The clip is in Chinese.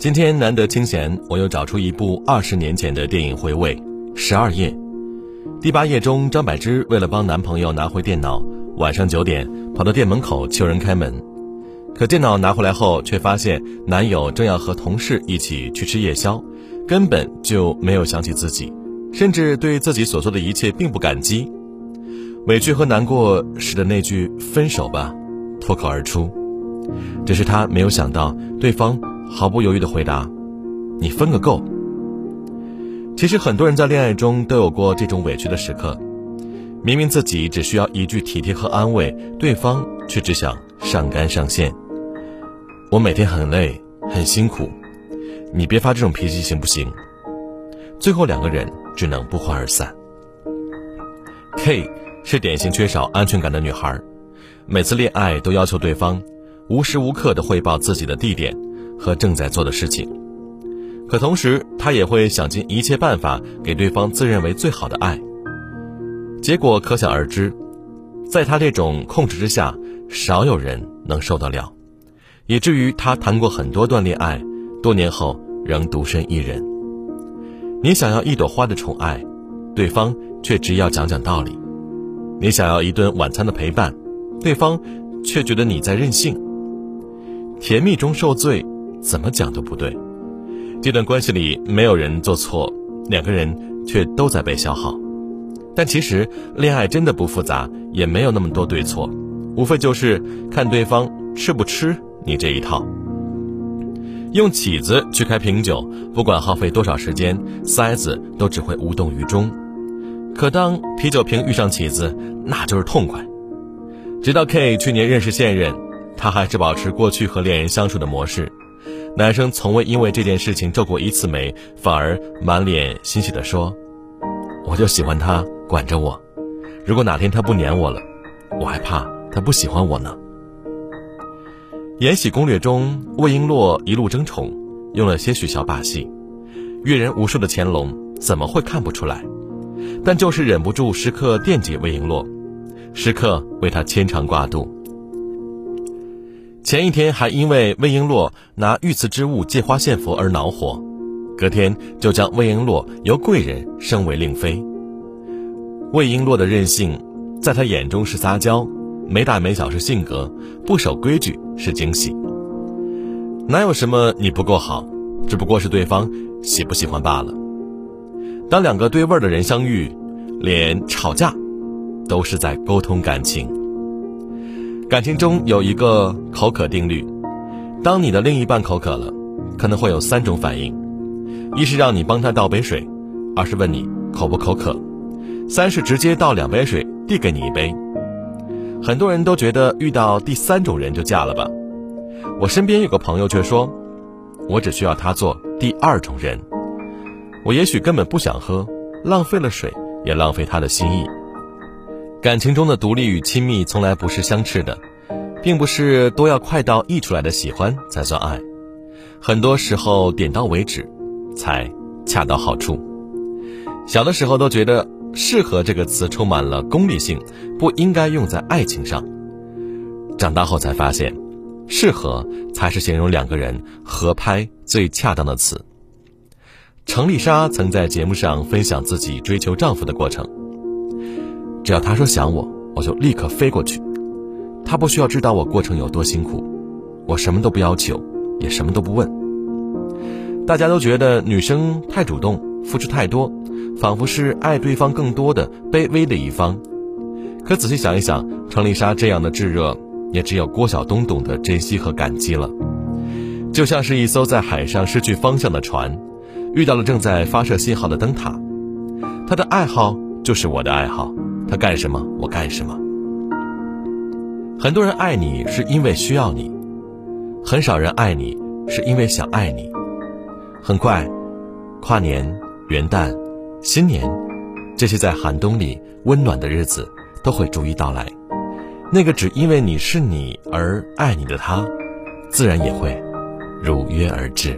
今天难得清闲，我又找出一部二十年前的电影回味，《十二夜》。第八页中，张柏芝为了帮男朋友拿回电脑，晚上九点跑到店门口求人开门。可电脑拿回来后，却发现男友正要和同事一起去吃夜宵，根本就没有想起自己，甚至对自己所做的一切并不感激。委屈和难过使得那句“分手吧”脱口而出，只是他没有想到，对方毫不犹豫的回答：“你分个够。”其实很多人在恋爱中都有过这种委屈的时刻，明明自己只需要一句体贴和安慰，对方却只想上纲上线。我每天很累很辛苦，你别发这种脾气行不行？最后两个人只能不欢而散。K 是典型缺少安全感的女孩，每次恋爱都要求对方无时无刻的汇报自己的地点和正在做的事情。可同时，他也会想尽一切办法给对方自认为最好的爱。结果可想而知，在他这种控制之下，少有人能受得了，以至于他谈过很多段恋爱，多年后仍独身一人。你想要一朵花的宠爱，对方却只要讲讲道理；你想要一顿晚餐的陪伴，对方却觉得你在任性。甜蜜中受罪，怎么讲都不对。这段关系里没有人做错，两个人却都在被消耗。但其实恋爱真的不复杂，也没有那么多对错，无非就是看对方吃不吃你这一套。用起子去开瓶酒，不管耗费多少时间，塞子都只会无动于衷。可当啤酒瓶遇上起子，那就是痛快。直到 K 去年认识现任，他还是保持过去和恋人相处的模式。男生从未因为这件事情皱过一次眉，反而满脸欣喜地说：“我就喜欢他管着我，如果哪天他不黏我了，我还怕他不喜欢我呢。”《延禧攻略》中，魏璎珞一路争宠，用了些许小把戏，阅人无数的乾隆怎么会看不出来？但就是忍不住时刻惦记魏璎珞，时刻为她牵肠挂肚。前一天还因为魏璎珞拿御赐之物借花献佛而恼火，隔天就将魏璎珞由贵人升为令妃。魏璎珞的任性，在他眼中是撒娇，没大没小是性格，不守规矩是惊喜。哪有什么你不够好，只不过是对方喜不喜欢罢了。当两个对味儿的人相遇，连吵架，都是在沟通感情。感情中有一个口渴定律，当你的另一半口渴了，可能会有三种反应：一是让你帮他倒杯水，二是问你口不口渴，三是直接倒两杯水递给你一杯。很多人都觉得遇到第三种人就嫁了吧，我身边有个朋友却说，我只需要他做第二种人，我也许根本不想喝，浪费了水也浪费他的心意。感情中的独立与亲密从来不是相斥的，并不是都要快到溢出来的喜欢才算爱，很多时候点到为止，才恰到好处。小的时候都觉得“适合”这个词充满了功利性，不应该用在爱情上。长大后才发现，“适合”才是形容两个人合拍最恰当的词。程丽莎曾在节目上分享自己追求丈夫的过程。只要他说想我，我就立刻飞过去。他不需要知道我过程有多辛苦，我什么都不要求，也什么都不问。大家都觉得女生太主动，付出太多，仿佛是爱对方更多的卑微的一方。可仔细想一想，程丽莎这样的炙热，也只有郭晓东懂得珍惜和感激了。就像是一艘在海上失去方向的船，遇到了正在发射信号的灯塔。他的爱好就是我的爱好。他干什么，我干什么。很多人爱你是因为需要你，很少人爱你是因为想爱你。很快，跨年、元旦、新年，这些在寒冬里温暖的日子都会逐一到来。那个只因为你是你而爱你的他，自然也会如约而至。